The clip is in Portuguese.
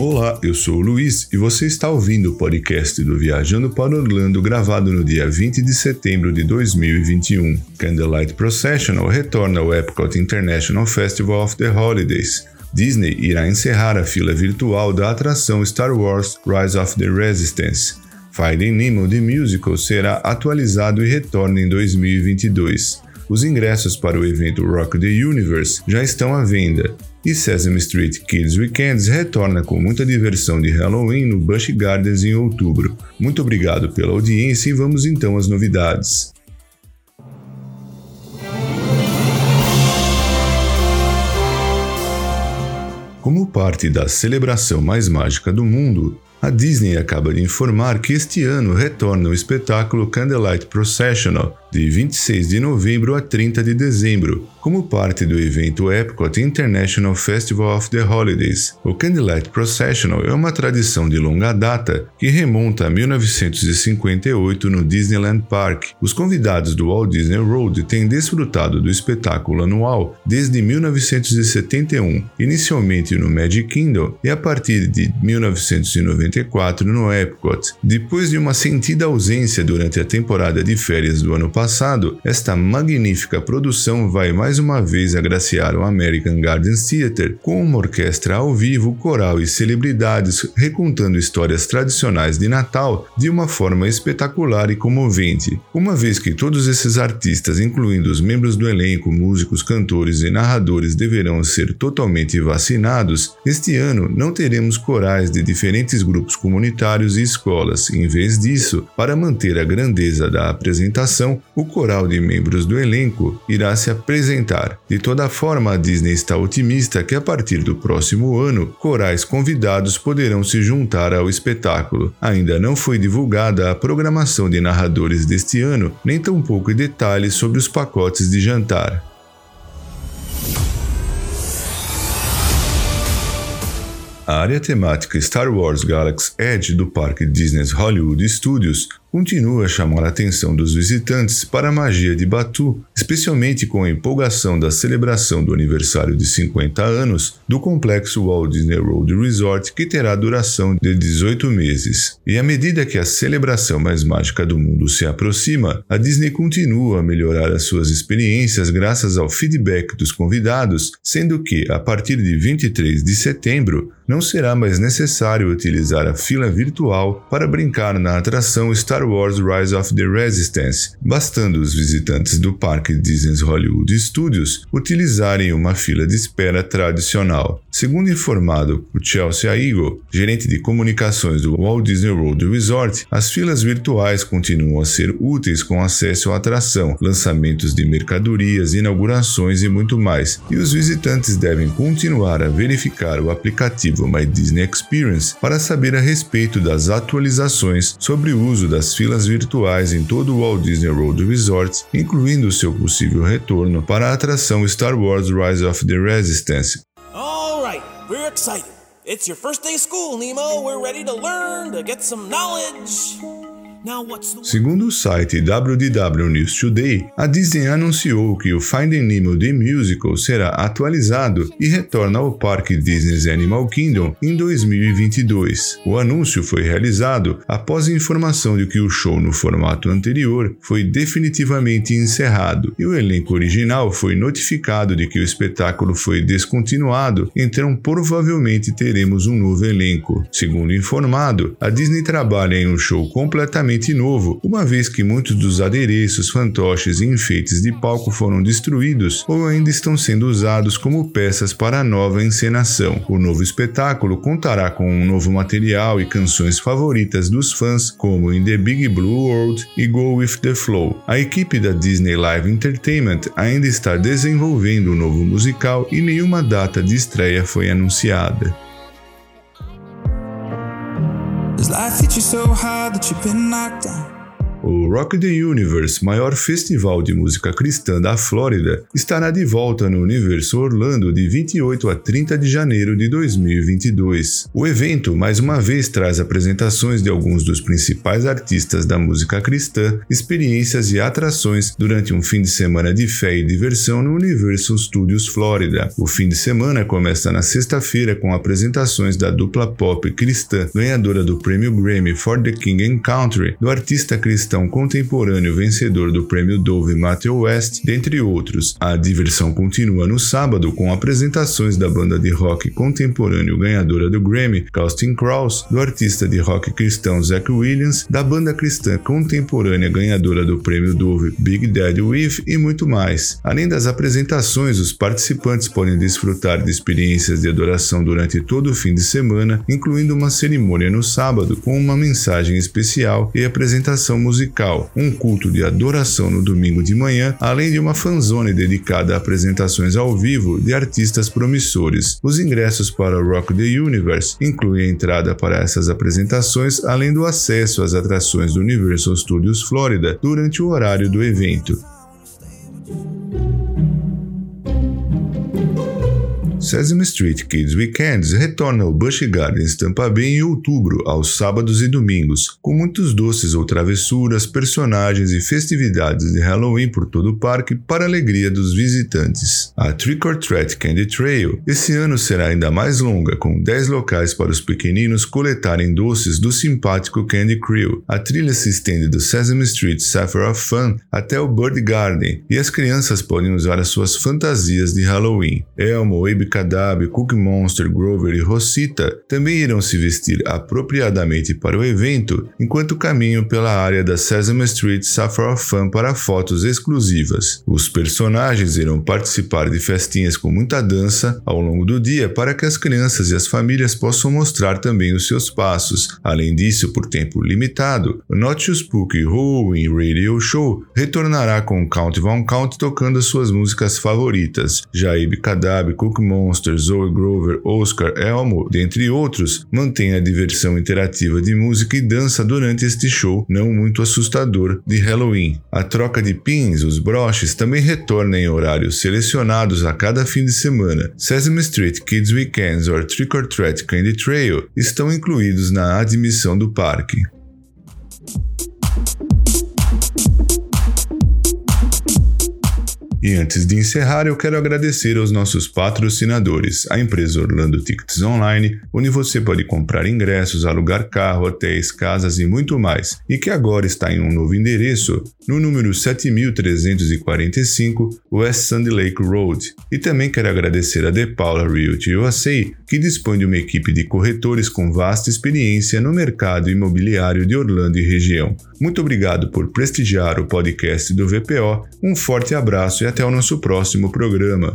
Olá, eu sou o Luiz e você está ouvindo o podcast do Viajando para Orlando gravado no dia 20 de setembro de 2021. Candlelight Processional retorna ao Epcot International Festival of the Holidays. Disney irá encerrar a fila virtual da atração Star Wars Rise of the Resistance. Finding Nemo The Musical será atualizado e retorna em 2022. Os ingressos para o evento Rock the Universe já estão à venda. E Sesame Street Kids Weekends retorna com muita diversão de Halloween no Busch Gardens em outubro. Muito obrigado pela audiência e vamos então às novidades. Como parte da celebração mais mágica do mundo, a Disney acaba de informar que este ano retorna o espetáculo Candlelight Processional, de 26 de novembro a 30 de dezembro, como parte do evento Epcot International Festival of the Holidays. O Candlelight Processional é uma tradição de longa data que remonta a 1958 no Disneyland Park. Os convidados do Walt Disney World têm desfrutado do espetáculo anual desde 1971, inicialmente no Magic Kingdom e a partir de 1994 no Epcot. Depois de uma sentida ausência durante a temporada de férias do ano passado, esta magnífica produção vai mais uma vez agraciar o American Gardens Theatre com uma orquestra ao vivo, coral e celebridades recontando histórias tradicionais de Natal de uma forma espetacular e comovente. Uma vez que todos esses artistas, incluindo os membros do elenco, músicos, cantores e narradores, deverão ser totalmente vacinados, este ano não teremos corais de diferentes grupos comunitários e escolas. Em vez disso, para manter a grandeza da apresentação, o coral de membros do elenco irá se apresentar de toda forma, a Disney está otimista que a partir do próximo ano, corais convidados poderão se juntar ao espetáculo. Ainda não foi divulgada a programação de narradores deste ano, nem tampouco detalhes sobre os pacotes de jantar. A área temática Star Wars Galaxy Edge do parque Disney's Hollywood Studios continua a chamar a atenção dos visitantes para a magia de Batu, especialmente com a empolgação da celebração do aniversário de 50 anos do complexo Walt Disney World Resort, que terá duração de 18 meses. E à medida que a celebração mais mágica do mundo se aproxima, a Disney continua a melhorar as suas experiências graças ao feedback dos convidados, sendo que, a partir de 23 de setembro, não será mais necessário utilizar a fila virtual para brincar na atração Star Star Wars Rise of the Resistance, bastando os visitantes do parque Disney's Hollywood Studios utilizarem uma fila de espera tradicional. Segundo informado por Chelsea Eagle, gerente de comunicações do Walt Disney World Resort, as filas virtuais continuam a ser úteis com acesso à atração, lançamentos de mercadorias, inaugurações e muito mais, e os visitantes devem continuar a verificar o aplicativo My Disney Experience para saber a respeito das atualizações sobre o uso das filas virtuais em todo o Walt Disney World Resort, incluindo seu possível retorno para a atração Star Wars Rise of the Resistance. All right, we're excited. It's your first day of school, Nemo. We're ready to learn, to get some knowledge. Segundo o site WDW News Today, a Disney anunciou que o Finding Nemo The Musical será atualizado e retorna ao parque Disney's Animal Kingdom em 2022. O anúncio foi realizado após a informação de que o show no formato anterior foi definitivamente encerrado e o elenco original foi notificado de que o espetáculo foi descontinuado, então provavelmente teremos um novo elenco. Segundo informado, a Disney trabalha em um show completamente completamente novo, uma vez que muitos dos adereços, fantoches e enfeites de palco foram destruídos ou ainda estão sendo usados como peças para a nova encenação. O novo espetáculo contará com um novo material e canções favoritas dos fãs, como In the Big Blue World e Go With The Flow. A equipe da Disney Live Entertainment ainda está desenvolvendo o um novo musical e nenhuma data de estreia foi anunciada. Does life hit you so hard that you've been knocked down? O Rock the Universe, maior festival de música cristã da Flórida, estará de volta no Universo Orlando de 28 a 30 de janeiro de 2022. O evento, mais uma vez, traz apresentações de alguns dos principais artistas da música cristã, experiências e atrações durante um fim de semana de fé e diversão no Universal Studios Flórida. O fim de semana começa na sexta-feira com apresentações da dupla pop cristã ganhadora do prêmio Grammy for the King and Country, do artista cristão contemporâneo vencedor do prêmio Dove Matthew West, dentre outros. A diversão continua no sábado com apresentações da banda de rock contemporâneo ganhadora do Grammy, Casting Crows, do artista de rock cristão Zach Williams, da banda cristã contemporânea ganhadora do prêmio Dove Big Daddy With e muito mais. Além das apresentações, os participantes podem desfrutar de experiências de adoração durante todo o fim de semana, incluindo uma cerimônia no sábado com uma mensagem especial e apresentação musical, um culto de adoração no domingo de manhã, além de uma fanzone dedicada a apresentações ao vivo de artistas promissores. Os ingressos para o Rock the Universe incluem a entrada para essas apresentações, além do acesso às atrações do Universal Studios Florida durante o horário do evento. Sesame Street Kids Weekends retorna ao Busch Gardens Tampa Bay em outubro, aos sábados e domingos, com muitos doces ou travessuras, personagens e festividades de Halloween por todo o parque para alegria dos visitantes. A Trick or Treat Candy Trail esse ano será ainda mais longa, com 10 locais para os pequeninos coletarem doces do simpático Candy Crew. A trilha se estende do Sesame Street Sapphire of Fun até o Bird Garden, e as crianças podem usar as suas fantasias de Halloween. Elmo, Abe Kadab, Cookie Monster, Grover e Rosita também irão se vestir apropriadamente para o evento, enquanto caminham pela área da Sesame Street Sapphire Fun para fotos exclusivas. Os personagens irão participar de festinhas com muita dança ao longo do dia para que as crianças e as famílias possam mostrar também os seus passos. Além disso, por tempo limitado, o Not Too Spooky Halloween Radio Show retornará com Count Von Count tocando suas músicas favoritas. Jaib Kadab, Cookie Monster, Monster, Zoe Grover, Oscar, Elmo, dentre outros, mantém a diversão interativa de música e dança durante este show não muito assustador de Halloween. A troca de pins, os broches, também retorna em horários selecionados a cada fim de semana. Sesame Street Kids Weekends or Trick or Treat Candy Trail estão incluídos na admissão do parque. E antes de encerrar, eu quero agradecer aos nossos patrocinadores, a empresa Orlando Tickets Online, onde você pode comprar ingressos, alugar carro, hotéis, casas e muito mais, e que agora está em um novo endereço, no número 7345 West Sand Lake Road. E também quero agradecer a De Paula Realty USA, que dispõe de uma equipe de corretores com vasta experiência no mercado imobiliário de Orlando e região. Muito obrigado por prestigiar o podcast do VPO, um forte abraço e até o nosso próximo programa.